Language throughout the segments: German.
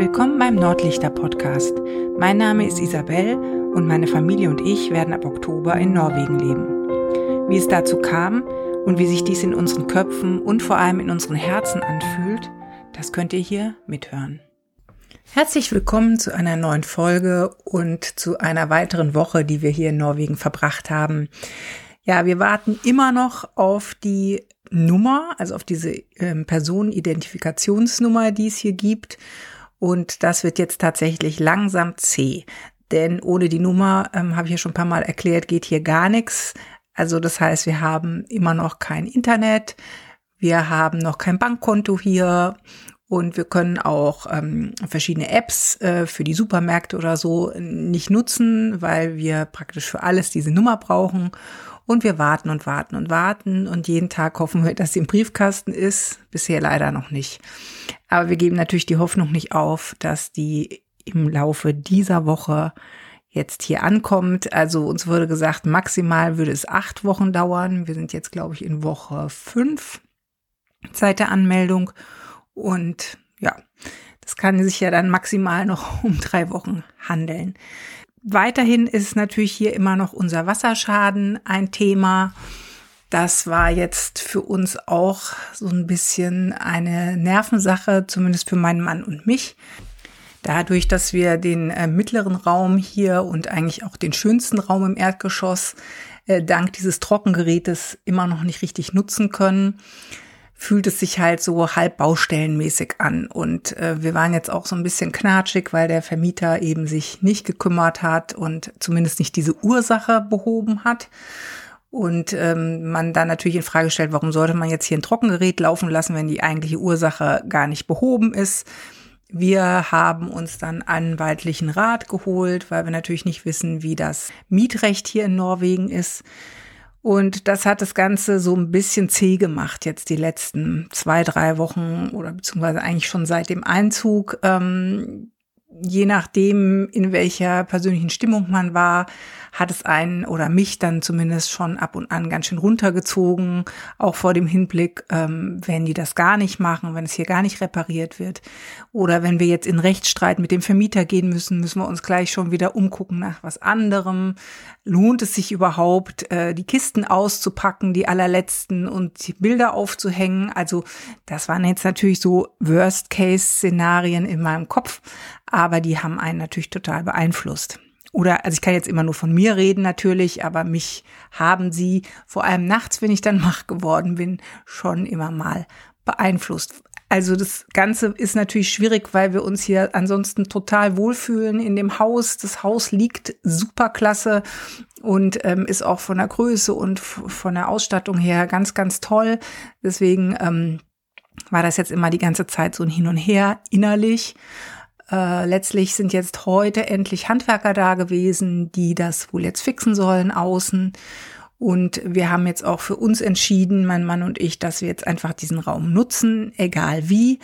Willkommen beim Nordlichter Podcast. Mein Name ist Isabel und meine Familie und ich werden ab Oktober in Norwegen leben. Wie es dazu kam und wie sich dies in unseren Köpfen und vor allem in unseren Herzen anfühlt, das könnt ihr hier mithören. Herzlich willkommen zu einer neuen Folge und zu einer weiteren Woche, die wir hier in Norwegen verbracht haben. Ja, wir warten immer noch auf die Nummer, also auf diese ähm, Personenidentifikationsnummer, die es hier gibt. Und das wird jetzt tatsächlich langsam zäh. Denn ohne die Nummer, ähm, habe ich ja schon ein paar Mal erklärt, geht hier gar nichts. Also das heißt, wir haben immer noch kein Internet, wir haben noch kein Bankkonto hier und wir können auch ähm, verschiedene Apps äh, für die Supermärkte oder so nicht nutzen, weil wir praktisch für alles diese Nummer brauchen. Und wir warten und warten und warten und jeden Tag hoffen wir, dass sie im Briefkasten ist. Bisher leider noch nicht. Aber wir geben natürlich die Hoffnung nicht auf, dass die im Laufe dieser Woche jetzt hier ankommt. Also uns wurde gesagt, maximal würde es acht Wochen dauern. Wir sind jetzt, glaube ich, in Woche fünf seit der Anmeldung. Und ja, das kann sich ja dann maximal noch um drei Wochen handeln. Weiterhin ist natürlich hier immer noch unser Wasserschaden ein Thema. Das war jetzt für uns auch so ein bisschen eine Nervensache, zumindest für meinen Mann und mich. Dadurch, dass wir den äh, mittleren Raum hier und eigentlich auch den schönsten Raum im Erdgeschoss äh, dank dieses Trockengerätes immer noch nicht richtig nutzen können, fühlt es sich halt so halb baustellenmäßig an. Und äh, wir waren jetzt auch so ein bisschen knatschig, weil der Vermieter eben sich nicht gekümmert hat und zumindest nicht diese Ursache behoben hat. Und ähm, man dann natürlich in Frage stellt, warum sollte man jetzt hier ein Trockengerät laufen lassen, wenn die eigentliche Ursache gar nicht behoben ist. Wir haben uns dann anwaltlichen Rat geholt, weil wir natürlich nicht wissen, wie das Mietrecht hier in Norwegen ist. Und das hat das Ganze so ein bisschen zäh gemacht, jetzt die letzten zwei, drei Wochen oder beziehungsweise eigentlich schon seit dem Einzug. Ähm, je nachdem, in welcher persönlichen Stimmung man war, hat es einen oder mich dann zumindest schon ab und an ganz schön runtergezogen, auch vor dem Hinblick, ähm, wenn die das gar nicht machen, wenn es hier gar nicht repariert wird. Oder wenn wir jetzt in Rechtsstreit mit dem Vermieter gehen müssen, müssen wir uns gleich schon wieder umgucken nach was anderem. Lohnt es sich überhaupt, äh, die Kisten auszupacken, die allerletzten und die Bilder aufzuhängen? Also das waren jetzt natürlich so Worst-Case-Szenarien in meinem Kopf, aber die haben einen natürlich total beeinflusst oder, also ich kann jetzt immer nur von mir reden natürlich, aber mich haben sie, vor allem nachts, wenn ich dann wach geworden bin, schon immer mal beeinflusst. Also das Ganze ist natürlich schwierig, weil wir uns hier ansonsten total wohlfühlen in dem Haus. Das Haus liegt super klasse und ähm, ist auch von der Größe und von der Ausstattung her ganz, ganz toll. Deswegen ähm, war das jetzt immer die ganze Zeit so ein Hin und Her innerlich. Äh, letztlich sind jetzt heute endlich Handwerker da gewesen, die das wohl jetzt fixen sollen außen. Und wir haben jetzt auch für uns entschieden, mein Mann und ich, dass wir jetzt einfach diesen Raum nutzen, egal wie,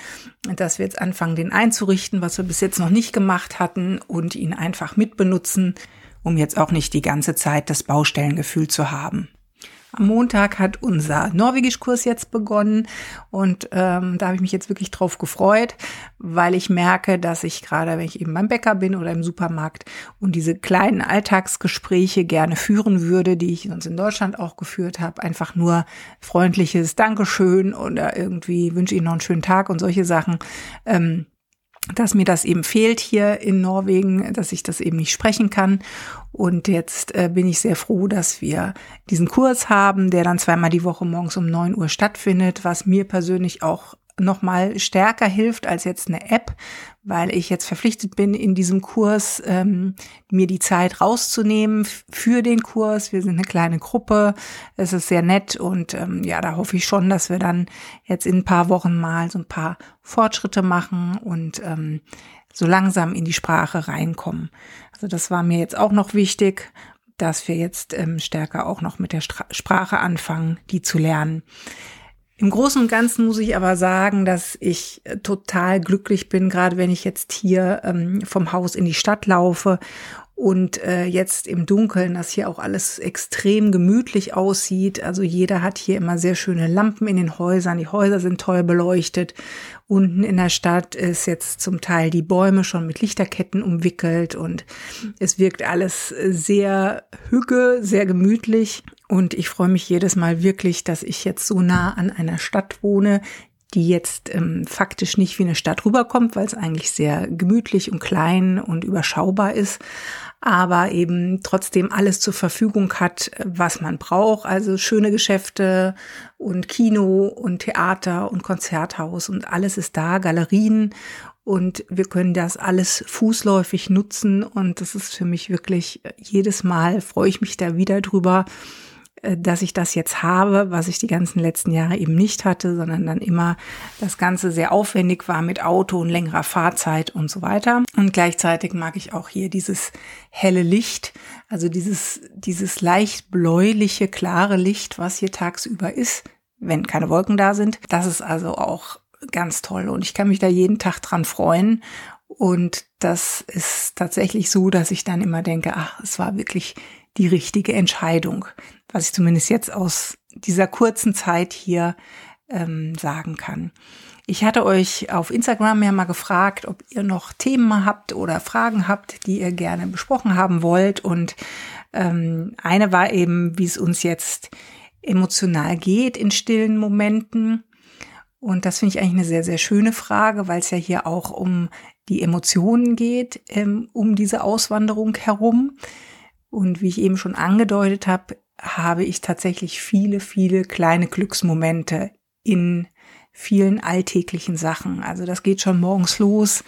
dass wir jetzt anfangen, den einzurichten, was wir bis jetzt noch nicht gemacht hatten und ihn einfach mitbenutzen, um jetzt auch nicht die ganze Zeit das Baustellengefühl zu haben. Am Montag hat unser Norwegischkurs jetzt begonnen und ähm, da habe ich mich jetzt wirklich drauf gefreut, weil ich merke, dass ich gerade, wenn ich eben beim Bäcker bin oder im Supermarkt und diese kleinen Alltagsgespräche gerne führen würde, die ich sonst in Deutschland auch geführt habe, einfach nur freundliches Dankeschön oder irgendwie wünsche Ihnen noch einen schönen Tag und solche Sachen. Ähm, dass mir das eben fehlt hier in Norwegen, dass ich das eben nicht sprechen kann. Und jetzt äh, bin ich sehr froh, dass wir diesen Kurs haben, der dann zweimal die Woche morgens um neun Uhr stattfindet, was mir persönlich auch noch mal stärker hilft als jetzt eine App, weil ich jetzt verpflichtet bin, in diesem Kurs ähm, mir die Zeit rauszunehmen für den Kurs. Wir sind eine kleine Gruppe, es ist sehr nett und ähm, ja, da hoffe ich schon, dass wir dann jetzt in ein paar Wochen mal so ein paar Fortschritte machen und ähm, so langsam in die Sprache reinkommen. Also das war mir jetzt auch noch wichtig, dass wir jetzt ähm, stärker auch noch mit der Stra Sprache anfangen, die zu lernen. Im Großen und Ganzen muss ich aber sagen, dass ich äh, total glücklich bin, gerade wenn ich jetzt hier ähm, vom Haus in die Stadt laufe und äh, jetzt im Dunkeln, dass hier auch alles extrem gemütlich aussieht. Also jeder hat hier immer sehr schöne Lampen in den Häusern. Die Häuser sind toll beleuchtet. Unten in der Stadt ist jetzt zum Teil die Bäume schon mit Lichterketten umwickelt und es wirkt alles sehr hügge, sehr gemütlich. Und ich freue mich jedes Mal wirklich, dass ich jetzt so nah an einer Stadt wohne, die jetzt ähm, faktisch nicht wie eine Stadt rüberkommt, weil es eigentlich sehr gemütlich und klein und überschaubar ist, aber eben trotzdem alles zur Verfügung hat, was man braucht. Also schöne Geschäfte und Kino und Theater und Konzerthaus und alles ist da, Galerien und wir können das alles fußläufig nutzen und das ist für mich wirklich jedes Mal freue ich mich da wieder drüber äh, dass ich das jetzt habe, was ich die ganzen letzten Jahre eben nicht hatte, sondern dann immer das Ganze sehr aufwendig war mit Auto und längerer Fahrzeit und so weiter. Und gleichzeitig mag ich auch hier dieses helle Licht, also dieses, dieses leicht bläuliche, klare Licht, was hier tagsüber ist, wenn keine Wolken da sind. Das ist also auch ganz toll und ich kann mich da jeden Tag dran freuen. Und das ist tatsächlich so, dass ich dann immer denke, ach, es war wirklich die richtige Entscheidung was ich zumindest jetzt aus dieser kurzen Zeit hier ähm, sagen kann. Ich hatte euch auf Instagram ja mal gefragt, ob ihr noch Themen habt oder Fragen habt, die ihr gerne besprochen haben wollt. Und ähm, eine war eben, wie es uns jetzt emotional geht in stillen Momenten. Und das finde ich eigentlich eine sehr, sehr schöne Frage, weil es ja hier auch um die Emotionen geht, ähm, um diese Auswanderung herum. Und wie ich eben schon angedeutet habe, habe ich tatsächlich viele, viele kleine Glücksmomente in vielen alltäglichen Sachen. Also das geht schon morgens los,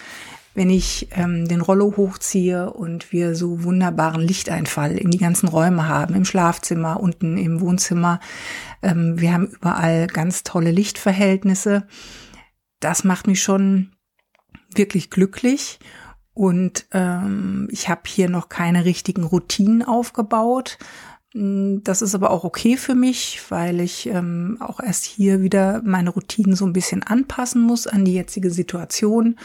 wenn ich ähm, den Rollo hochziehe und wir so wunderbaren Lichteinfall in die ganzen Räume haben, im Schlafzimmer, unten im Wohnzimmer. Ähm, wir haben überall ganz tolle Lichtverhältnisse. Das macht mich schon wirklich glücklich. Und ähm, ich habe hier noch keine richtigen Routinen aufgebaut, Mm, das ist aber auch okay für mich, weil ich ähm, auch erst hier wieder meine Routinen so ein bisschen anpassen muss an die jetzige Situation.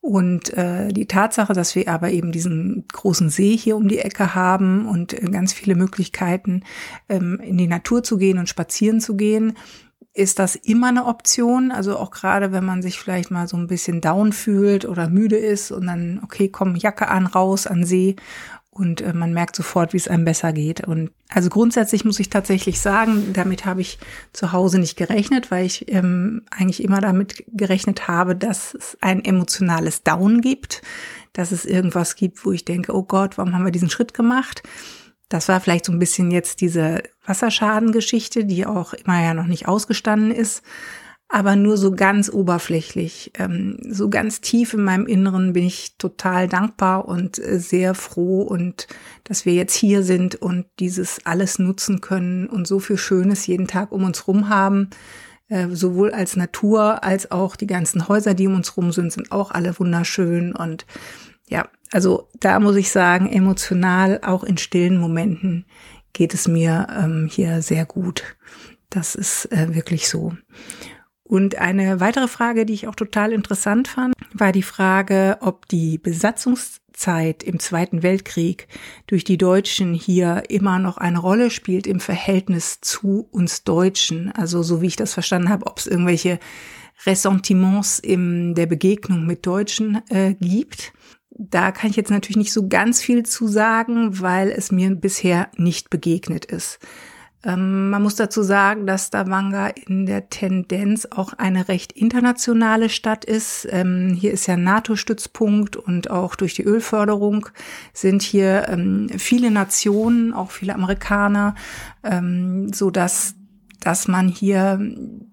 Und äh, die Tatsache, dass wir aber eben diesen großen See hier um die Ecke haben und äh, ganz viele Möglichkeiten, ähm, in die Natur zu gehen und spazieren zu gehen, ist das immer eine Option. Also auch gerade, wenn man sich vielleicht mal so ein bisschen down fühlt oder müde ist und dann, okay, komm, Jacke an, raus an See und äh, man merkt sofort, wie es einem besser geht. Und also grundsätzlich muss ich tatsächlich sagen, damit habe ich zu Hause nicht gerechnet, weil ich ähm, eigentlich immer damit gerechnet habe, dass es ein emotionales Down gibt, dass es irgendwas gibt, wo ich denke, oh Gott, warum haben wir diesen Schritt gemacht? Das war vielleicht so ein bisschen jetzt diese Wasserschadengeschichte, die auch immer ja noch nicht ausgestanden ist aber nur so ganz oberflächlich. Ähm, so ganz tief in meinem Inneren bin ich total dankbar und äh, sehr froh und dass wir jetzt hier sind und dieses alles nutzen können und so viel Schönes jeden Tag um uns rum haben. Äh, sowohl als Natur als auch die ganzen Häuser, die um uns rum sind, sind auch alle wunderschön und ja, also da muss ich sagen, emotional, auch in stillen Momenten geht es mir ähm, hier sehr gut. Das ist äh, wirklich so. Und eine weitere Frage, die ich auch total interessant fand, war die Frage, ob die Besatzungszeit im Zweiten Weltkrieg durch die Deutschen hier immer noch eine Rolle spielt im Verhältnis zu uns Deutschen. Also so wie ich das verstanden habe, ob es irgendwelche Ressentiments in der Begegnung mit Deutschen äh, gibt. Da kann ich jetzt natürlich nicht so ganz viel zu sagen, weil es mir bisher nicht begegnet ist. Ähm, man muss dazu sagen, dass Stavanger in der Tendenz auch eine recht internationale Stadt ist. Ähm, hier ist ja NATO-Stützpunkt und auch durch die Ölförderung sind hier ähm, viele Nationen, auch viele Amerikaner, so dass dass man hier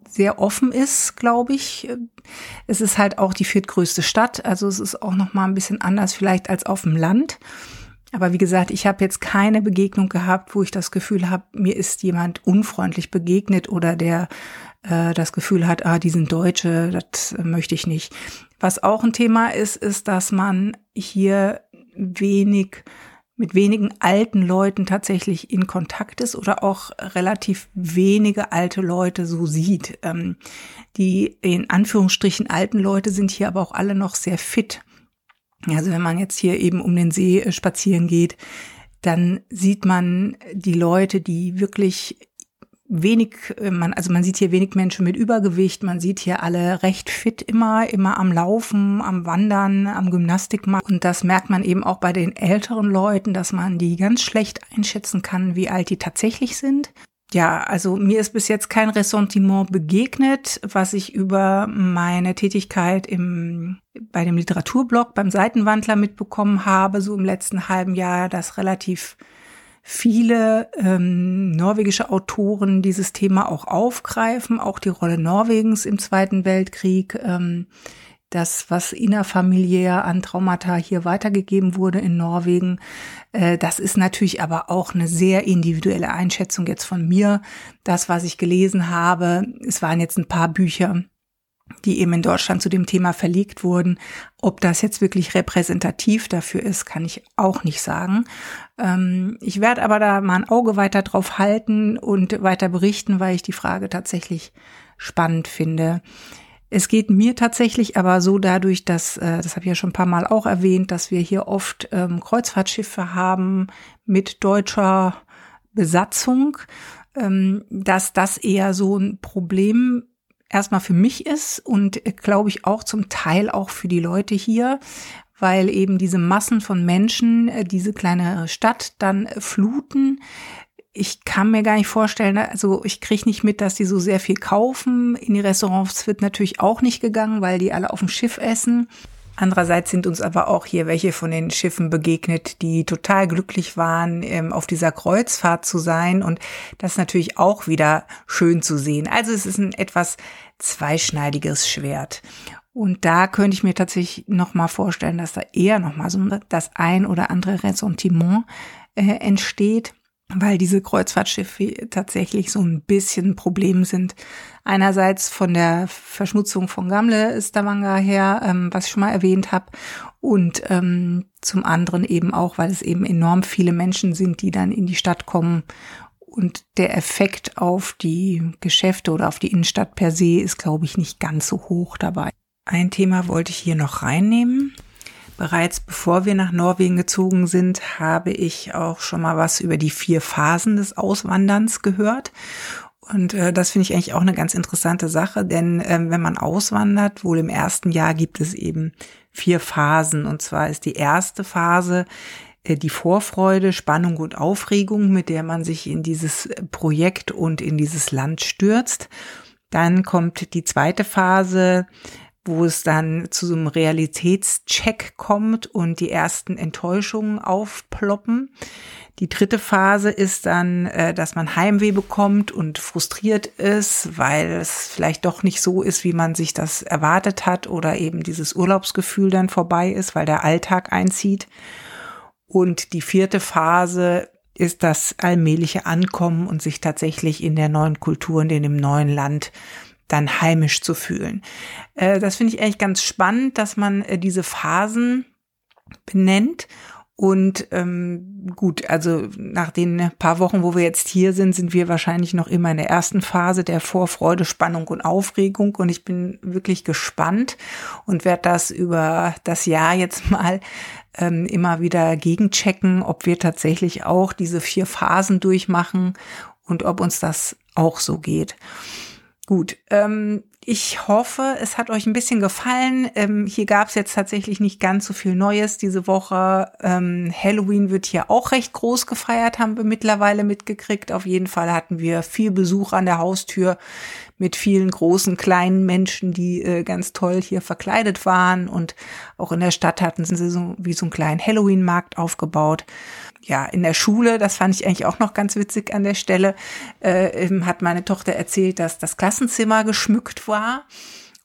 sehr offen ist, glaube ich. Es ist halt auch die viertgrößte Stadt, also es ist auch noch mal ein bisschen anders vielleicht als auf dem Land. Aber wie gesagt, ich habe jetzt keine Begegnung gehabt, wo ich das Gefühl habe, mir ist jemand unfreundlich begegnet oder der äh, das Gefühl hat, ah, die sind Deutsche, das möchte ich nicht. Was auch ein Thema ist, ist, dass man hier wenig mit wenigen alten Leuten tatsächlich in Kontakt ist oder auch relativ wenige alte Leute so sieht. Ähm, die in Anführungsstrichen alten Leute sind hier aber auch alle noch sehr fit. Also wenn man jetzt hier eben um den See äh, spazieren geht, dann sieht man die Leute, die wirklich wenig, äh, man, also man sieht hier wenig Menschen mit Übergewicht, man sieht hier alle recht fit immer, immer am Laufen, am Wandern, am Gymnastik machen. Und das merkt man eben auch bei den älteren Leuten, dass man die ganz schlecht einschätzen kann, wie alt die tatsächlich sind. Ja, also mir ist bis jetzt kein Ressentiment begegnet, was ich über meine Tätigkeit im, bei dem Literaturblog beim Seitenwandler mitbekommen habe, so im letzten halben Jahr, dass relativ viele ähm, norwegische Autoren dieses Thema auch aufgreifen, auch die Rolle Norwegens im Zweiten Weltkrieg, ähm, das, was innerfamiliär an Traumata hier weitergegeben wurde in Norwegen. Äh, das ist natürlich aber auch eine sehr individuelle Einschätzung jetzt von mir. Das, was ich gelesen habe, es waren jetzt ein paar Bücher, die eben in Deutschland zu dem Thema verlegt wurden. Ob das jetzt wirklich repräsentativ dafür ist, kann ich auch nicht sagen. Ähm, ich werde aber da mal ein Auge weiter drauf halten und weiter berichten, weil ich die Frage tatsächlich spannend finde. Es geht mir tatsächlich aber so dadurch, dass, äh, das habe ich ja schon ein paar Mal auch erwähnt, dass wir hier oft ähm, Kreuzfahrtschiffe haben mit deutscher Besatzung, ähm, dass das eher so ein Problem erstmal für mich ist und äh, glaube ich auch zum Teil auch für die Leute hier, weil eben diese Massen von Menschen äh, diese kleine Stadt dann äh, fluten. Ich kann mir gar nicht vorstellen, also ich kriege nicht mit, dass die so sehr viel kaufen. In die Restaurants wird natürlich auch nicht gegangen, weil die alle auf dem Schiff essen. Andererseits sind uns aber auch hier welche von den Schiffen begegnet, die total glücklich waren, ähm, auf dieser Kreuzfahrt zu sein. Und das natürlich auch wieder schön zu sehen. Also es ist ein etwas zweischneidiges Schwert. Und da könnte ich mir tatsächlich noch mal vorstellen, dass da eher noch mal so das ein oder andere Ressentiment äh, entsteht weil diese Kreuzfahrtschiffe tatsächlich so ein bisschen Problem sind. Einerseits von der Verschmutzung von Gamle Stavanger her, ähm, was ich schon mal erwähnt habe, und ähm, zum anderen eben auch, weil es eben enorm viele Menschen sind, die dann in die Stadt kommen. Und der Effekt auf die Geschäfte oder auf die Innenstadt per se ist, glaube ich, nicht ganz so hoch dabei. Ein Thema wollte ich hier noch reinnehmen. Bereits bevor wir nach Norwegen gezogen sind, habe ich auch schon mal was über die vier Phasen des Auswanderns gehört. Und äh, das finde ich eigentlich auch eine ganz interessante Sache, denn äh, wenn man auswandert, wohl im ersten Jahr gibt es eben vier Phasen. Und zwar ist die erste Phase äh, die Vorfreude, Spannung und Aufregung, mit der man sich in dieses Projekt und in dieses Land stürzt. Dann kommt die zweite Phase, wo es dann zu so einem Realitätscheck kommt und die ersten Enttäuschungen aufploppen. Die dritte Phase ist dann, äh, dass man Heimweh bekommt und frustriert ist, weil es vielleicht doch nicht so ist, wie man sich das erwartet hat oder eben dieses Urlaubsgefühl dann vorbei ist, weil der Alltag einzieht. Und die vierte Phase ist das allmähliche Ankommen und sich tatsächlich in der neuen Kultur und in dem neuen Land dann heimisch zu fühlen. Äh, das finde ich eigentlich ganz spannend, dass man äh, diese Phasen benennt. Und ähm, gut, also nach den paar Wochen, wo wir jetzt hier sind, sind wir wahrscheinlich noch immer in der ersten Phase der Vorfreude, Spannung und Aufregung. Und ich bin wirklich gespannt und werde das über das Jahr jetzt mal ähm, immer wieder gegenchecken, ob wir tatsächlich auch diese vier Phasen durchmachen und ob uns das auch so geht. Gut, ähm, ich hoffe, es hat euch ein bisschen gefallen. Ähm, hier gab es jetzt tatsächlich nicht ganz so viel Neues diese Woche. Ähm, Halloween wird hier auch recht groß gefeiert, haben wir mittlerweile mitgekriegt. Auf jeden Fall hatten wir viel Besuch an der Haustür mit vielen großen, kleinen Menschen, die äh, ganz toll hier verkleidet waren. Und auch in der Stadt hatten sie so wie so einen kleinen Halloween-Markt aufgebaut ja, in der Schule, das fand ich eigentlich auch noch ganz witzig an der Stelle, äh, hat meine Tochter erzählt, dass das Klassenzimmer geschmückt war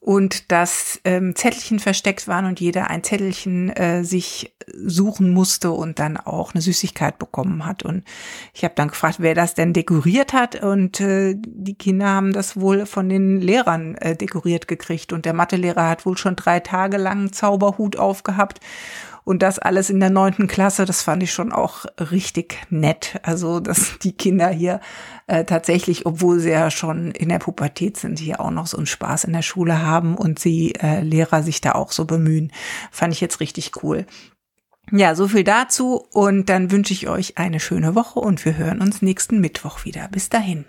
und dass ähm, Zettelchen versteckt waren und jeder ein Zettelchen äh, sich suchen musste und dann auch eine Süßigkeit bekommen hat. Und ich habe dann gefragt, wer das denn dekoriert hat. Und äh, die Kinder haben das wohl von den Lehrern äh, dekoriert gekriegt. Und der Mathelehrer hat wohl schon drei Tage lang einen Zauberhut aufgehabt Und das alles in der neunten Klasse, das fand ich schon auch richtig nett. Also, dass die Kinder hier äh, tatsächlich, obwohl sie ja schon in der Pubertät sind, hier auch noch so einen Spaß in der Schule haben und sie äh, Lehrer sich da auch so bemühen. Fand ich jetzt richtig cool. Ja, so viel dazu und dann wünsche ich euch eine schöne Woche und wir hören uns nächsten Mittwoch wieder. Bis dahin.